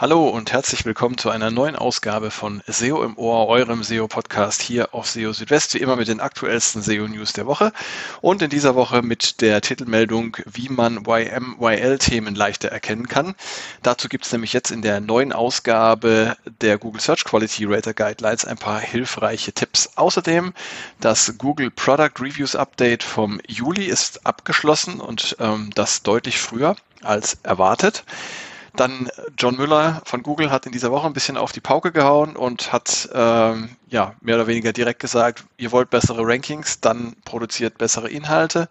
Hallo und herzlich willkommen zu einer neuen Ausgabe von SEO im Ohr, eurem SEO-Podcast hier auf SEO Südwest, wie immer mit den aktuellsten SEO-News der Woche und in dieser Woche mit der Titelmeldung, wie man YM-YL-Themen leichter erkennen kann. Dazu gibt es nämlich jetzt in der neuen Ausgabe der Google Search Quality Rater Guidelines ein paar hilfreiche Tipps. Außerdem das Google Product Reviews Update vom Juli ist abgeschlossen und ähm, das deutlich früher als erwartet. Dann John Müller von Google hat in dieser Woche ein bisschen auf die Pauke gehauen und hat ähm, ja mehr oder weniger direkt gesagt, ihr wollt bessere Rankings, dann produziert bessere Inhalte.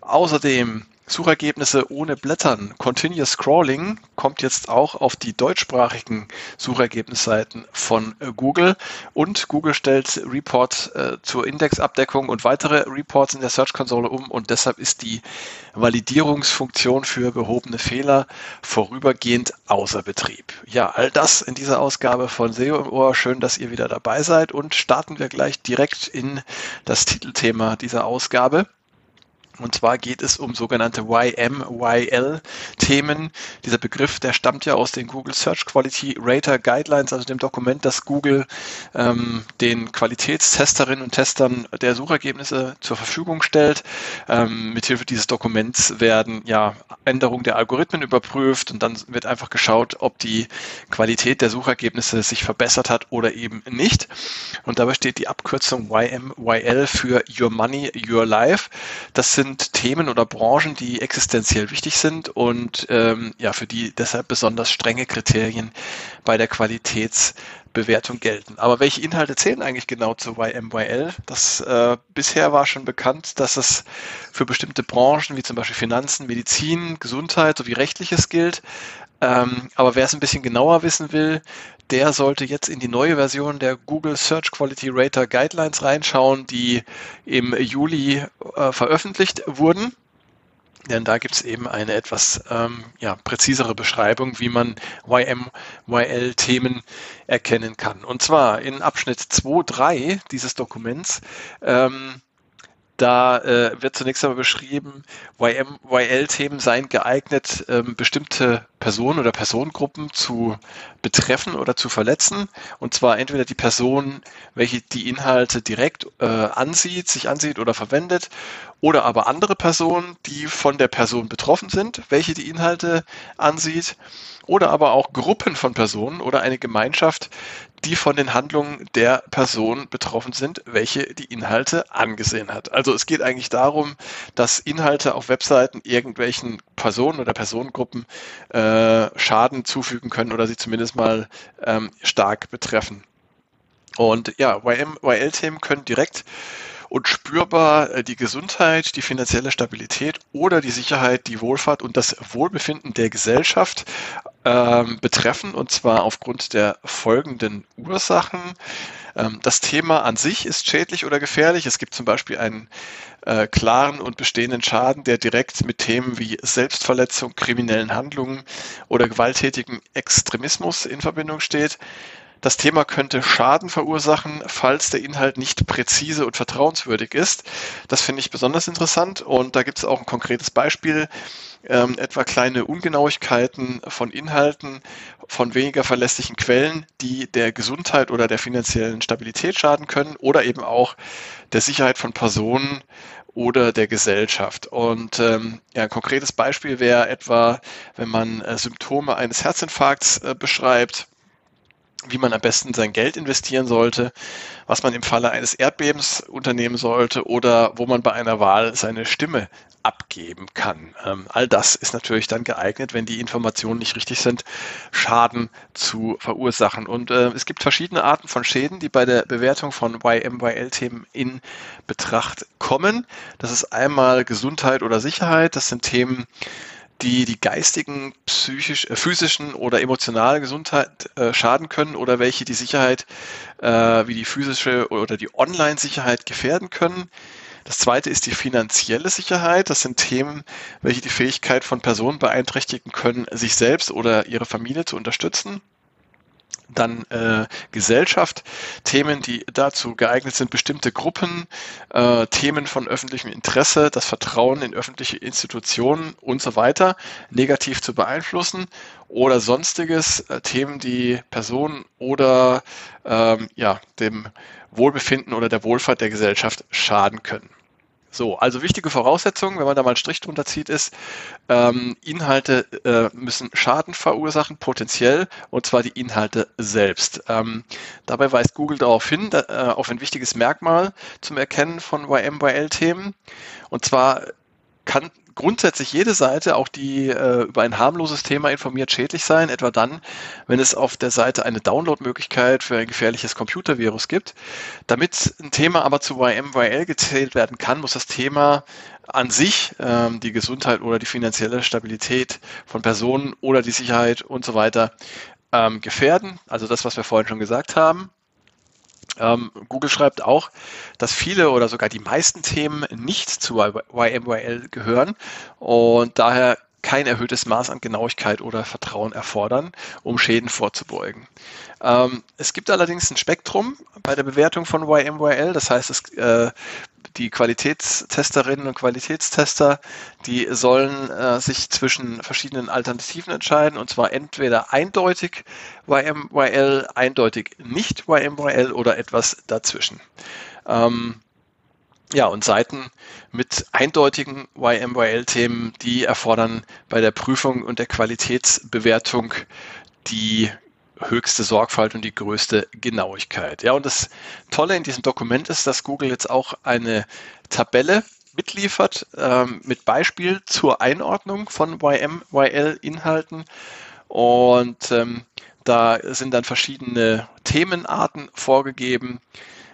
Außerdem Suchergebnisse ohne Blättern. Continuous Scrolling kommt jetzt auch auf die deutschsprachigen Suchergebnisseiten von äh, Google und Google stellt Report äh, zur Indexabdeckung und weitere Reports in der Search Console um und deshalb ist die Validierungsfunktion für behobene Fehler vorübergehend außer Betrieb. Ja, all das in dieser Ausgabe von SEO im Ohr. Schön, dass ihr wieder dabei seid und starten wir gleich direkt in das Titelthema dieser Ausgabe. Und zwar geht es um sogenannte YM-YL-Themen. Dieser Begriff, der stammt ja aus den Google Search Quality Rater Guidelines, also dem Dokument, das Google ähm, den Qualitätstesterinnen und Testern der Suchergebnisse zur Verfügung stellt. Ähm, mithilfe dieses Dokuments werden ja Änderungen der Algorithmen überprüft und dann wird einfach geschaut, ob die Qualität der Suchergebnisse sich verbessert hat oder eben nicht. Und dabei steht die Abkürzung YM-YL für Your Money, Your Life. Das sind sind Themen oder Branchen, die existenziell wichtig sind und ähm, ja, für die deshalb besonders strenge Kriterien bei der Qualitätsbewertung gelten. Aber welche Inhalte zählen eigentlich genau zu YMYL? Das äh, bisher war schon bekannt, dass es für bestimmte Branchen wie zum Beispiel Finanzen, Medizin, Gesundheit sowie Rechtliches gilt. Ähm, aber wer es ein bisschen genauer wissen will, der sollte jetzt in die neue Version der Google Search Quality Rater Guidelines reinschauen, die im Juli äh, veröffentlicht wurden. Denn da gibt es eben eine etwas ähm, ja, präzisere Beschreibung, wie man YM-YL-Themen erkennen kann. Und zwar in Abschnitt 2.3 dieses Dokuments ähm, da äh, wird zunächst einmal beschrieben, YM, YL-Themen seien geeignet, ähm, bestimmte Personen oder Personengruppen zu betreffen oder zu verletzen. Und zwar entweder die Person, welche die Inhalte direkt äh, ansieht, sich ansieht oder verwendet, oder aber andere Personen, die von der Person betroffen sind, welche die Inhalte ansieht, oder aber auch Gruppen von Personen oder eine Gemeinschaft, die von den Handlungen der Person betroffen sind, welche die Inhalte angesehen hat. Also es geht eigentlich darum, dass Inhalte auf Webseiten irgendwelchen Personen oder Personengruppen äh, Schaden zufügen können oder sie zumindest mal ähm, stark betreffen. Und ja, YM-YL-Themen können direkt und spürbar äh, die Gesundheit, die finanzielle Stabilität oder die Sicherheit, die Wohlfahrt und das Wohlbefinden der Gesellschaft ähm, betreffen, und zwar aufgrund der folgenden Ursachen. Ähm, das Thema an sich ist schädlich oder gefährlich. Es gibt zum Beispiel einen äh, klaren und bestehenden Schaden, der direkt mit Themen wie Selbstverletzung, kriminellen Handlungen oder gewalttätigen Extremismus in Verbindung steht. Das Thema könnte Schaden verursachen, falls der Inhalt nicht präzise und vertrauenswürdig ist. Das finde ich besonders interessant und da gibt es auch ein konkretes Beispiel, ähm, etwa kleine Ungenauigkeiten von Inhalten von weniger verlässlichen Quellen, die der Gesundheit oder der finanziellen Stabilität schaden können oder eben auch der Sicherheit von Personen oder der Gesellschaft. Und ähm, ja, ein konkretes Beispiel wäre etwa, wenn man äh, Symptome eines Herzinfarkts äh, beschreibt, wie man am besten sein Geld investieren sollte, was man im Falle eines Erdbebens unternehmen sollte oder wo man bei einer Wahl seine Stimme abgeben kann. Ähm, all das ist natürlich dann geeignet, wenn die Informationen nicht richtig sind, Schaden zu verursachen. Und äh, es gibt verschiedene Arten von Schäden, die bei der Bewertung von YMYL-Themen in Betracht kommen. Das ist einmal Gesundheit oder Sicherheit. Das sind Themen, die die geistigen, psychisch, äh, physischen oder emotionale Gesundheit äh, schaden können oder welche die Sicherheit äh, wie die physische oder die Online-Sicherheit gefährden können. Das zweite ist die finanzielle Sicherheit. Das sind Themen, welche die Fähigkeit von Personen beeinträchtigen können, sich selbst oder ihre Familie zu unterstützen. Dann äh, Gesellschaft, Themen, die dazu geeignet sind, bestimmte Gruppen, äh, Themen von öffentlichem Interesse, das Vertrauen in öffentliche Institutionen und so weiter negativ zu beeinflussen oder sonstiges, äh, Themen, die Personen oder ähm, ja, dem Wohlbefinden oder der Wohlfahrt der Gesellschaft schaden können. So, also wichtige Voraussetzungen, wenn man da mal einen Strich drunter zieht, ist, ähm, Inhalte äh, müssen Schaden verursachen, potenziell, und zwar die Inhalte selbst. Ähm, dabei weist Google darauf hin, da, äh, auf ein wichtiges Merkmal zum Erkennen von YM-YL-Themen. Und zwar kann grundsätzlich jede Seite, auch die äh, über ein harmloses Thema informiert, schädlich sein, etwa dann, wenn es auf der Seite eine Downloadmöglichkeit für ein gefährliches Computervirus gibt. Damit ein Thema aber zu YMYL gezählt werden kann, muss das Thema an sich ähm, die Gesundheit oder die finanzielle Stabilität von Personen oder die Sicherheit und so weiter ähm, gefährden. Also das, was wir vorhin schon gesagt haben. Ähm, Google schreibt auch, dass viele oder sogar die meisten Themen nicht zu YMYL gehören und daher kein erhöhtes Maß an Genauigkeit oder Vertrauen erfordern, um Schäden vorzubeugen. Ähm, es gibt allerdings ein Spektrum bei der Bewertung von YMYL, das heißt, es, äh, die Qualitätstesterinnen und Qualitätstester, die sollen äh, sich zwischen verschiedenen Alternativen entscheiden, und zwar entweder eindeutig YMYL, eindeutig nicht YMYL oder etwas dazwischen. Ähm, ja, und Seiten mit eindeutigen YMYL-Themen, die erfordern bei der Prüfung und der Qualitätsbewertung die höchste Sorgfalt und die größte Genauigkeit. Ja, und das Tolle in diesem Dokument ist, dass Google jetzt auch eine Tabelle mitliefert ähm, mit Beispiel zur Einordnung von YM-YL-Inhalten. Und ähm, da sind dann verschiedene Themenarten vorgegeben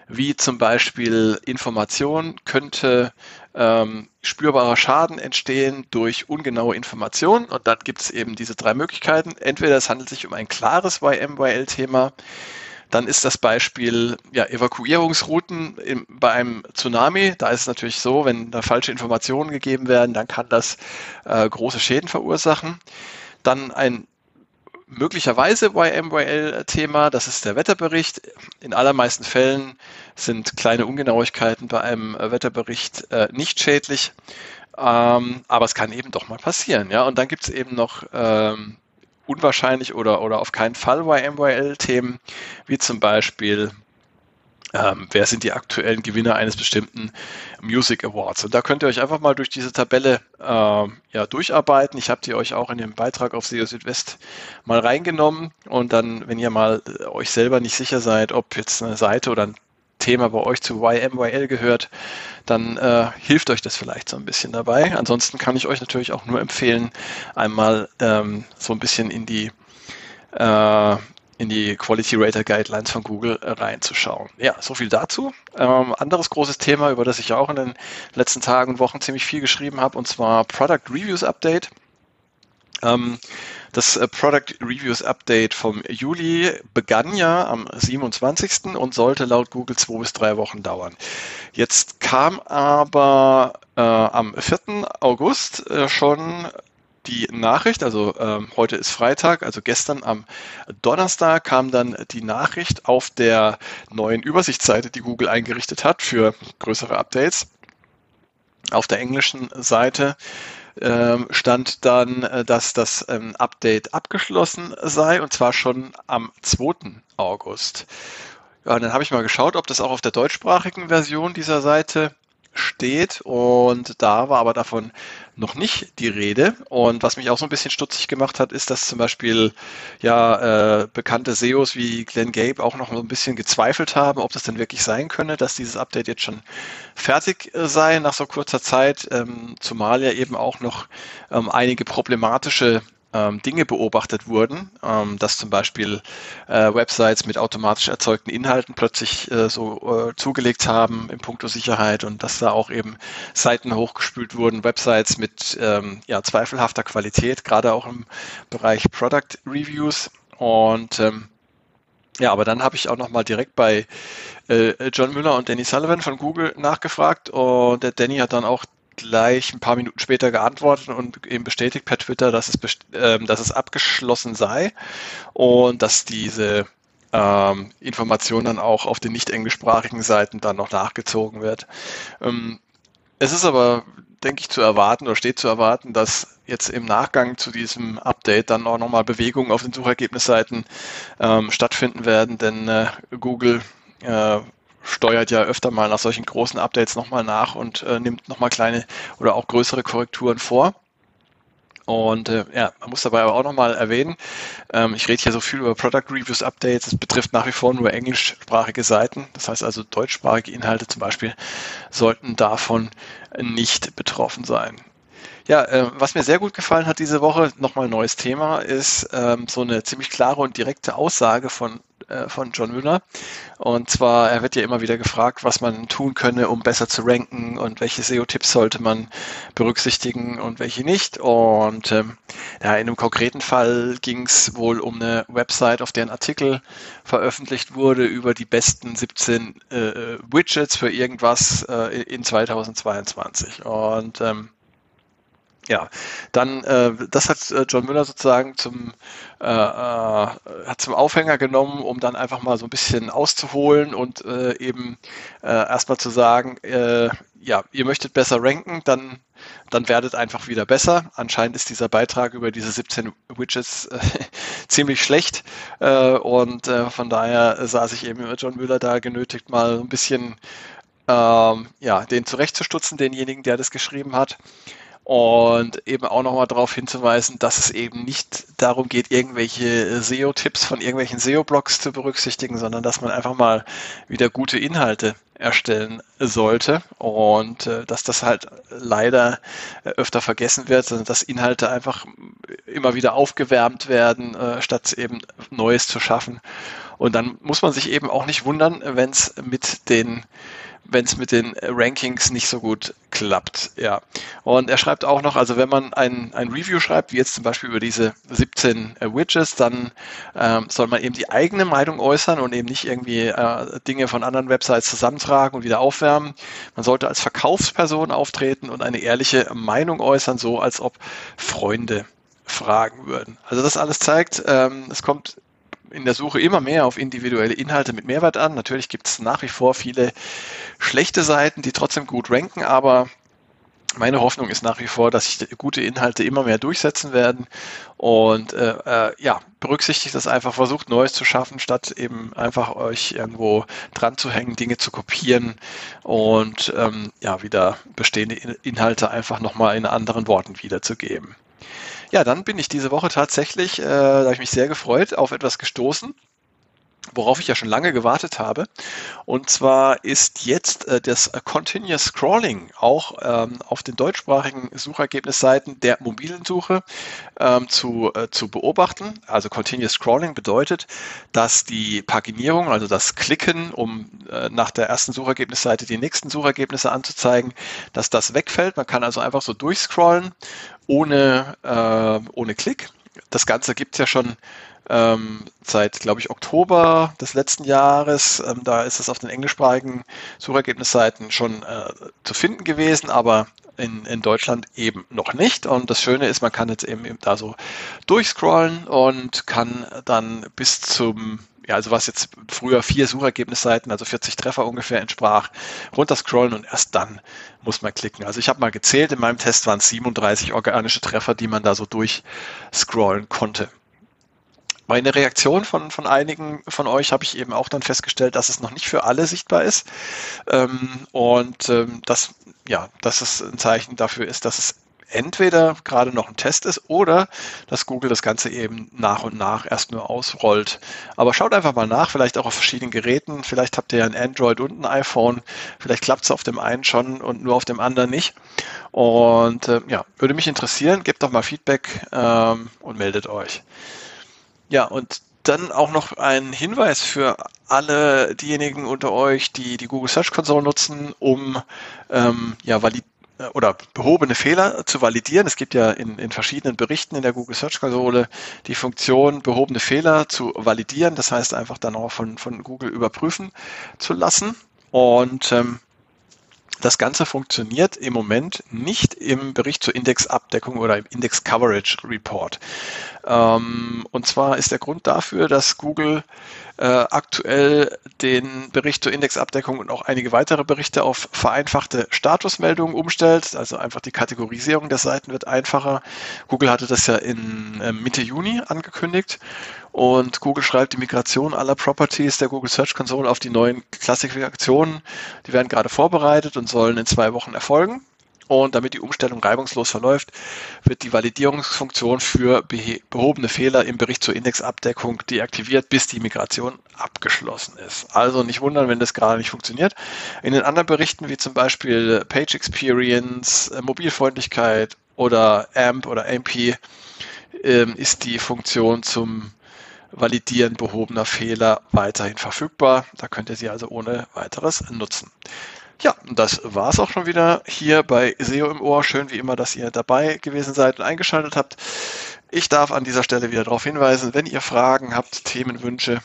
wie zum Beispiel Information könnte ähm, spürbarer Schaden entstehen durch ungenaue Informationen. Und dann gibt es eben diese drei Möglichkeiten. Entweder es handelt sich um ein klares YMYL-Thema, dann ist das Beispiel ja, Evakuierungsrouten im, bei einem Tsunami. Da ist es natürlich so, wenn da falsche Informationen gegeben werden, dann kann das äh, große Schäden verursachen. Dann ein möglicherweise YMYL-Thema, das ist der Wetterbericht. In allermeisten Fällen sind kleine Ungenauigkeiten bei einem Wetterbericht äh, nicht schädlich, ähm, aber es kann eben doch mal passieren. Ja? Und dann gibt es eben noch ähm, unwahrscheinlich oder, oder auf keinen Fall YMYL-Themen, wie zum Beispiel ähm, wer sind die aktuellen Gewinner eines bestimmten Music Awards. Und da könnt ihr euch einfach mal durch diese Tabelle äh, ja, durcharbeiten. Ich habe die euch auch in dem Beitrag auf SEO Südwest mal reingenommen. Und dann, wenn ihr mal äh, euch selber nicht sicher seid, ob jetzt eine Seite oder ein Thema bei euch zu YMYL gehört, dann äh, hilft euch das vielleicht so ein bisschen dabei. Ansonsten kann ich euch natürlich auch nur empfehlen, einmal ähm, so ein bisschen in die äh, in die Quality Rater Guidelines von Google äh, reinzuschauen. Ja, so viel dazu. Ähm, anderes großes Thema, über das ich auch in den letzten Tagen und Wochen ziemlich viel geschrieben habe, und zwar Product Reviews Update. Ähm, das äh, Product Reviews Update vom Juli begann ja am 27. und sollte laut Google zwei bis drei Wochen dauern. Jetzt kam aber äh, am 4. August äh, schon die Nachricht, also ähm, heute ist Freitag, also gestern am Donnerstag kam dann die Nachricht auf der neuen Übersichtsseite, die Google eingerichtet hat für größere Updates. Auf der englischen Seite ähm, stand dann, äh, dass das ähm, Update abgeschlossen sei und zwar schon am 2. August. Ja, dann habe ich mal geschaut, ob das auch auf der deutschsprachigen Version dieser Seite steht und da war aber davon noch nicht die Rede. Und was mich auch so ein bisschen stutzig gemacht hat, ist, dass zum Beispiel ja äh, bekannte SEOs wie Glenn Gabe auch noch so ein bisschen gezweifelt haben, ob das denn wirklich sein könne, dass dieses Update jetzt schon fertig äh, sei nach so kurzer Zeit, ähm, zumal ja eben auch noch ähm, einige problematische ähm, Dinge beobachtet wurden, ähm, dass zum Beispiel äh, Websites mit automatisch erzeugten Inhalten plötzlich äh, so äh, zugelegt haben im Punkto Sicherheit und dass da auch eben Seiten hochgespült wurden, Websites mit ähm, ja, zweifelhafter Qualität, gerade auch im Bereich Product Reviews. Und ähm, ja, aber dann habe ich auch nochmal direkt bei äh, John Müller und Danny Sullivan von Google nachgefragt und der Danny hat dann auch gleich ein paar Minuten später geantwortet und eben bestätigt per Twitter, dass es, äh, dass es abgeschlossen sei und dass diese ähm, Information dann auch auf den nicht englischsprachigen Seiten dann noch nachgezogen wird. Ähm, es ist aber, denke ich, zu erwarten oder steht zu erwarten, dass jetzt im Nachgang zu diesem Update dann auch nochmal Bewegungen auf den Suchergebnisseiten ähm, stattfinden werden, denn äh, Google äh, steuert ja öfter mal nach solchen großen Updates nochmal nach und äh, nimmt nochmal kleine oder auch größere Korrekturen vor. Und äh, ja, man muss dabei aber auch nochmal erwähnen, ähm, ich rede hier so viel über Product Reviews Updates, es betrifft nach wie vor nur englischsprachige Seiten. Das heißt also deutschsprachige Inhalte zum Beispiel sollten davon nicht betroffen sein. Ja, äh, was mir sehr gut gefallen hat diese Woche, nochmal ein neues Thema, ist ähm, so eine ziemlich klare und direkte Aussage von äh, von John Müller. Und zwar, er wird ja immer wieder gefragt, was man tun könne, um besser zu ranken und welche SEO-Tipps sollte man berücksichtigen und welche nicht. Und ähm, ja, in einem konkreten Fall ging es wohl um eine Website, auf der ein Artikel veröffentlicht wurde über die besten 17 äh, äh, Widgets für irgendwas äh, in 2022. Und ähm, ja, dann äh, das hat äh, John Müller sozusagen zum äh, äh, hat zum Aufhänger genommen, um dann einfach mal so ein bisschen auszuholen und äh, eben erstmal zu sagen, ja, ihr möchtet besser ranken, dann dann werdet einfach wieder besser. Anscheinend ist dieser Beitrag über diese 17 Widgets ziemlich schlecht und von daher sah sich eben John Müller da genötigt, mal ein bisschen ähm, ja, den zurechtzustutzen, denjenigen, der das geschrieben hat und eben auch nochmal darauf hinzuweisen, dass es eben nicht darum geht, irgendwelche SEO-Tipps von irgendwelchen SEO-Blogs zu berücksichtigen, sondern dass man einfach mal wieder gute Inhalte erstellen sollte und äh, dass das halt leider öfter vergessen wird, sondern dass Inhalte einfach immer wieder aufgewärmt werden, äh, statt eben Neues zu schaffen. Und dann muss man sich eben auch nicht wundern, wenn es mit den wenn es mit den Rankings nicht so gut klappt. Ja. Und er schreibt auch noch, also wenn man ein, ein Review schreibt, wie jetzt zum Beispiel über diese 17 äh, Widgets, dann ähm, soll man eben die eigene Meinung äußern und eben nicht irgendwie äh, Dinge von anderen Websites zusammentragen und wieder aufwärmen. Man sollte als Verkaufsperson auftreten und eine ehrliche Meinung äußern, so als ob Freunde fragen würden. Also das alles zeigt, ähm, es kommt in der Suche immer mehr auf individuelle Inhalte mit Mehrwert an. Natürlich gibt es nach wie vor viele schlechte Seiten, die trotzdem gut ranken, aber meine Hoffnung ist nach wie vor, dass sich gute Inhalte immer mehr durchsetzen werden und äh, äh, ja, berücksichtigt das einfach, versucht Neues zu schaffen, statt eben einfach euch irgendwo dran zu hängen, Dinge zu kopieren und ähm, ja, wieder bestehende Inhalte einfach nochmal in anderen Worten wiederzugeben. Ja, dann bin ich diese Woche tatsächlich, äh, da habe ich mich sehr gefreut, auf etwas gestoßen, worauf ich ja schon lange gewartet habe. Und zwar ist jetzt äh, das Continuous Scrolling auch ähm, auf den deutschsprachigen Suchergebnisseiten der mobilen Suche ähm, zu, äh, zu beobachten. Also Continuous Scrolling bedeutet, dass die Paginierung, also das Klicken, um äh, nach der ersten Suchergebnisseite die nächsten Suchergebnisse anzuzeigen, dass das wegfällt. Man kann also einfach so durchscrollen ohne, äh, ohne Klick. Das Ganze gibt es ja schon ähm, seit, glaube ich, Oktober des letzten Jahres. Ähm, da ist es auf den englischsprachigen Suchergebnisseiten schon äh, zu finden gewesen, aber in, in Deutschland eben noch nicht. Und das Schöne ist, man kann jetzt eben, eben da so durchscrollen und kann dann bis zum ja, also was jetzt früher vier Suchergebnisseiten, also 40 Treffer ungefähr entsprach, runterscrollen und erst dann muss man klicken. Also ich habe mal gezählt, in meinem Test waren es 37 organische Treffer, die man da so durchscrollen konnte. Meine Reaktion von, von einigen von euch habe ich eben auch dann festgestellt, dass es noch nicht für alle sichtbar ist. Ähm, und ähm, dass, ja, dass es ein Zeichen dafür ist, dass es entweder gerade noch ein Test ist oder dass Google das Ganze eben nach und nach erst nur ausrollt. Aber schaut einfach mal nach, vielleicht auch auf verschiedenen Geräten. Vielleicht habt ihr ja ein Android und ein iPhone. Vielleicht klappt es auf dem einen schon und nur auf dem anderen nicht. Und äh, ja, würde mich interessieren. Gebt doch mal Feedback ähm, und meldet euch. Ja, und dann auch noch ein Hinweis für alle diejenigen unter euch, die die Google Search Console nutzen, um ähm, ja, valid oder behobene Fehler zu validieren. Es gibt ja in, in verschiedenen Berichten in der Google Search Console die Funktion, behobene Fehler zu validieren. Das heißt einfach dann auch von, von Google überprüfen zu lassen. Und ähm, das Ganze funktioniert im Moment nicht im Bericht zur Indexabdeckung oder im Index Coverage Report. Ähm, und zwar ist der Grund dafür, dass Google äh, aktuell den Bericht zur Indexabdeckung und auch einige weitere Berichte auf vereinfachte Statusmeldungen umstellt. Also einfach die Kategorisierung der Seiten wird einfacher. Google hatte das ja in äh, Mitte Juni angekündigt und Google schreibt die Migration aller Properties der Google Search Console auf die neuen Klassifikationen. Die werden gerade vorbereitet und sollen in zwei Wochen erfolgen. Und damit die Umstellung reibungslos verläuft, wird die Validierungsfunktion für behobene Fehler im Bericht zur Indexabdeckung deaktiviert, bis die Migration abgeschlossen ist. Also nicht wundern, wenn das gerade nicht funktioniert. In den anderen Berichten, wie zum Beispiel Page Experience, äh, Mobilfreundlichkeit oder AMP oder AMP, ähm, ist die Funktion zum Validieren behobener Fehler weiterhin verfügbar. Da könnt ihr sie also ohne weiteres nutzen. Ja, das war's auch schon wieder hier bei SEO im Ohr. Schön wie immer, dass ihr dabei gewesen seid und eingeschaltet habt. Ich darf an dieser Stelle wieder darauf hinweisen, wenn ihr Fragen habt, Themenwünsche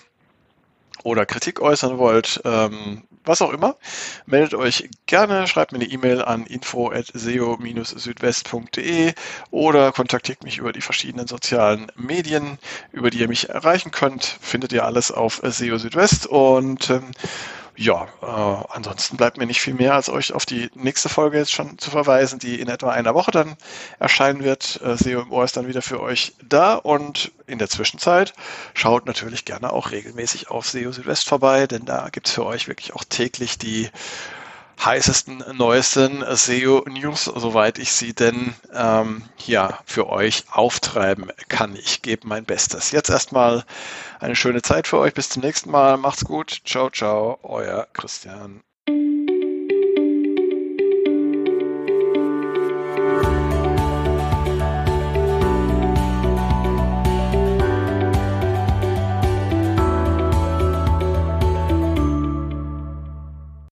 oder Kritik äußern wollt, ähm, was auch immer, meldet euch gerne, schreibt mir eine E-Mail an info@seo-südwest.de oder kontaktiert mich über die verschiedenen sozialen Medien, über die ihr mich erreichen könnt. Findet ihr alles auf SEO Südwest und ähm, ja, äh, ansonsten bleibt mir nicht viel mehr, als euch auf die nächste Folge jetzt schon zu verweisen, die in etwa einer Woche dann erscheinen wird. Äh, SEO im Ohr ist dann wieder für euch da und in der Zwischenzeit schaut natürlich gerne auch regelmäßig auf SEO Südwest vorbei, denn da gibt's für euch wirklich auch täglich die heißesten, neuesten SEO-News, soweit ich sie denn ähm, ja für euch auftreiben kann. Ich gebe mein Bestes. Jetzt erstmal eine schöne Zeit für euch. Bis zum nächsten Mal. Macht's gut. Ciao, ciao. Euer Christian.